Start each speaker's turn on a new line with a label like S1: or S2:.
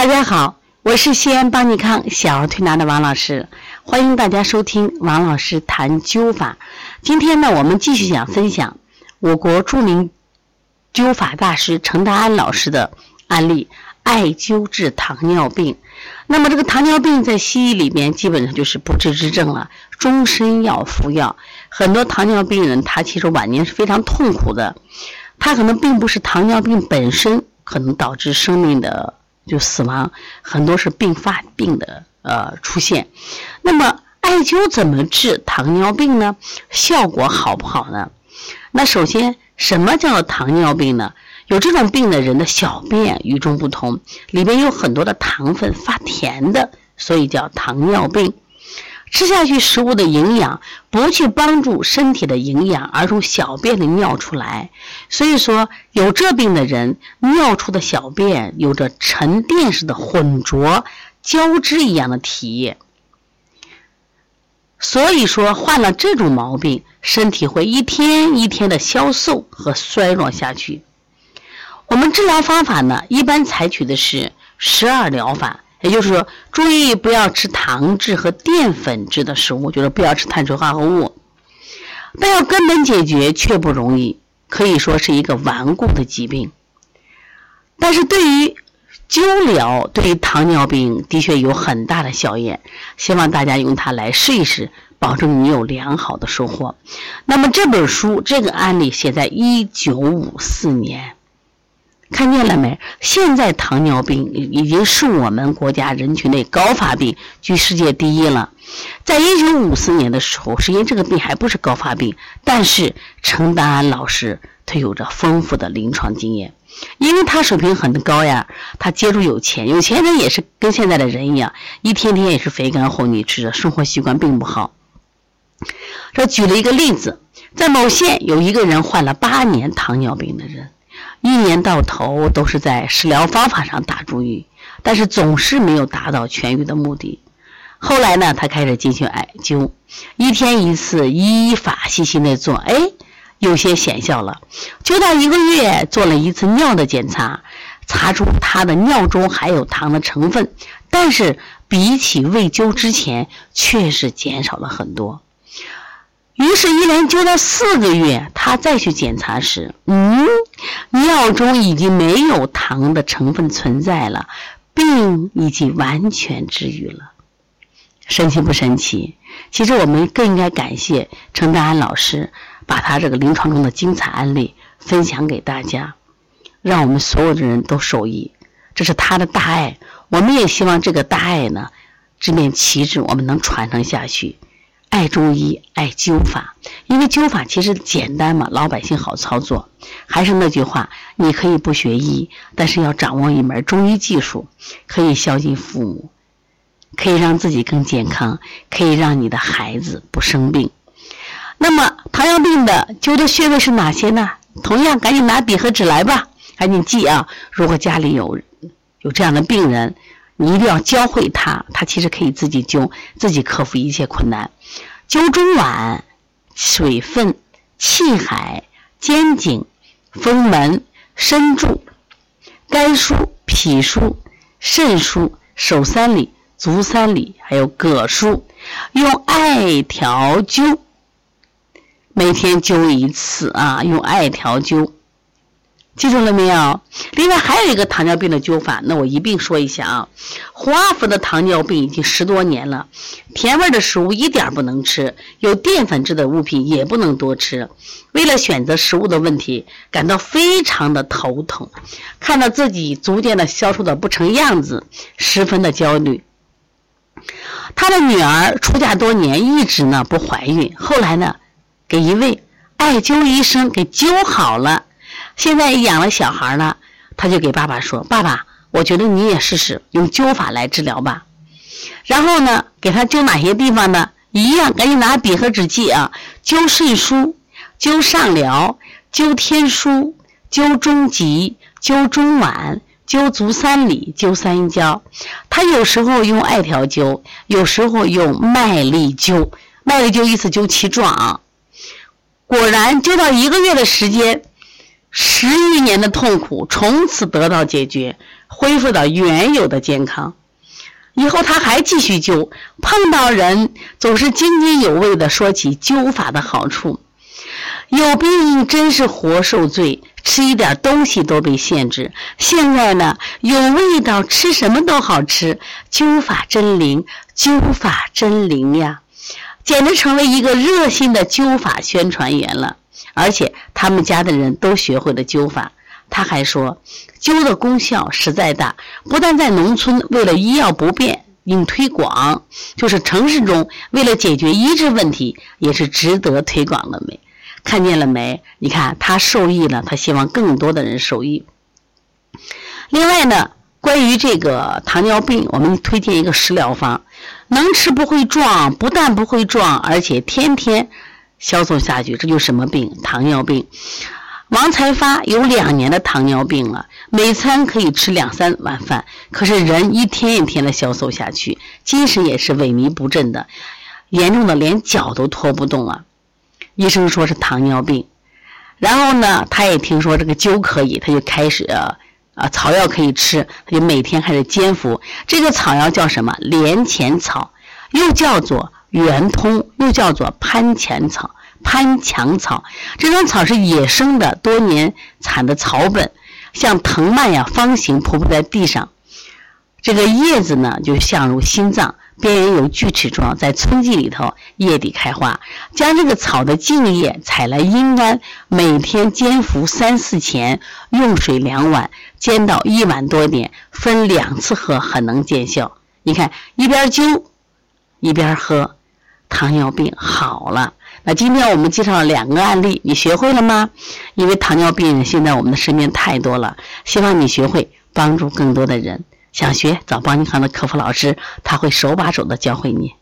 S1: 大家好，我是西安邦尼康小儿推拿的王老师，欢迎大家收听王老师谈灸法。今天呢，我们继续讲分享我国著名灸法大师程达安老师的案例：艾灸治糖尿病。那么这个糖尿病在西医里面基本上就是不治之症了，终身要服药。很多糖尿病人他其实晚年是非常痛苦的，他可能并不是糖尿病本身可能导致生命的。就死亡，很多是并发病的呃出现。那么艾灸怎么治糖尿病呢？效果好不好呢？那首先，什么叫糖尿病呢？有这种病的人的小便与众不同，里面有很多的糖分发甜的，所以叫糖尿病。吃下去食物的营养不去帮助身体的营养，而从小便里尿出来，所以说有这病的人尿出的小便有着沉淀式的浑浊交织一样的体液，所以说患了这种毛病，身体会一天一天的消瘦和衰弱下去。我们治疗方法呢，一般采取的是十二疗法。也就是说，注意不要吃糖质和淀粉质的食物，就是不要吃碳水化合物。但要根本解决却不容易，可以说是一个顽固的疾病。但是对于灸疗，对于糖尿病的确有很大的效验。希望大家用它来试一试，保证你有良好的收获。那么这本书这个案例写在一九五四年。看见了没？现在糖尿病已经是我们国家人群内高发病，居世界第一了。在一九五四年的时候，实际这个病还不是高发病，但是陈达安老师他有着丰富的临床经验，因为他水平很高呀，他接触有钱，有钱人也是跟现在的人一样，一天天也是肥甘厚腻吃的，生活习惯并不好。这举了一个例子，在某县有一个人患了八年糖尿病的人。一年到头都是在食疗方法上打主意，但是总是没有达到痊愈的目的。后来呢，他开始进行艾灸，一天一次，依法细心的做，哎，有些显效了。灸到一个月，做了一次尿的检查，查出他的尿中含有糖的成分，但是比起未灸之前，确实减少了很多。于是，一连灸了四个月，他再去检查时，嗯，尿中已经没有糖的成分存在了，病已经完全治愈了。神奇不神奇？其实我们更应该感谢程达安老师，把他这个临床中的精彩案例分享给大家，让我们所有的人都受益。这是他的大爱，我们也希望这个大爱呢，这面旗帜我们能传承下去。爱中医，爱灸法，因为灸法其实简单嘛，老百姓好操作。还是那句话，你可以不学医，但是要掌握一门中医技术，可以孝敬父母，可以让自己更健康，可以让你的孩子不生病。那么糖尿病的灸的穴位是哪些呢？同样，赶紧拿笔和纸来吧，赶紧记啊！如果家里有有这样的病人。你一定要教会他，他其实可以自己灸，自己克服一切困难。灸中脘、水分、气海、肩颈、风门、身柱、肝腧、脾腧、肾腧、手三里、足三里，还有膈腧，用艾条灸，每天灸一次啊，用艾条灸。记住了没有？另外还有一个糖尿病的灸法，那我一并说一下啊。胡阿福的糖尿病已经十多年了，甜味的食物一点不能吃，有淀粉质的物品也不能多吃。为了选择食物的问题，感到非常的头疼，看到自己逐渐的消瘦的不成样子，十分的焦虑。他的女儿出嫁多年，一直呢不怀孕，后来呢，给一位艾灸医生给灸好了。现在养了小孩了，他就给爸爸说：“爸爸，我觉得你也试试用灸法来治疗吧。”然后呢，给他灸哪些地方呢？一样，赶紧拿笔和纸记啊：灸肾腧、灸上髎、灸天枢、灸中极、灸中脘、灸足三里、灸三阴交。他有时候用艾条灸，有时候用麦粒灸。麦粒灸意思灸其状。果然，灸到一个月的时间。十余年的痛苦从此得到解决，恢复到原有的健康。以后他还继续灸，碰到人总是津津有味地说起灸法的好处。有病真是活受罪，吃一点东西都被限制。现在呢，有味道，吃什么都好吃。灸法真灵，灸法真灵呀！简直成为一个热心的灸法宣传员了。而且他们家的人都学会了灸法。他还说，灸的功效实在大，不但在农村为了医药不便应推广，就是城市中为了解决医治问题，也是值得推广的。没。看见了没？你看他受益了，他希望更多的人受益。另外呢，关于这个糖尿病，我们推荐一个食疗方，能吃不会壮，不但不会壮，而且天天消瘦下去。这就什么病？糖尿病。王才发有两年的糖尿病了，每餐可以吃两三碗饭，可是人一天一天的消瘦下去，精神也是萎靡不振的，严重的连脚都拖不动了。医生说是糖尿病，然后呢，他也听说这个灸可以，他就开始啊草药可以吃，他就每天开始煎服。这个草药叫什么？连钱草，又叫做圆通，又叫做攀钱草、攀墙草。这种草是野生的，多年产的草本，像藤蔓呀，方形铺铺在地上。这个叶子呢，就像如心脏。边缘有锯齿状，在春季里头叶底开花。将这个草的茎叶采来阴干，每天煎服三四钱，用水两碗，煎到一碗多点，分两次喝，很能见效。你看，一边灸一边喝，糖尿病好了。那今天我们介绍了两个案例，你学会了吗？因为糖尿病现在我们的身边太多了，希望你学会帮助更多的人。想学找邦银行的客服老师，他会手把手的教会你。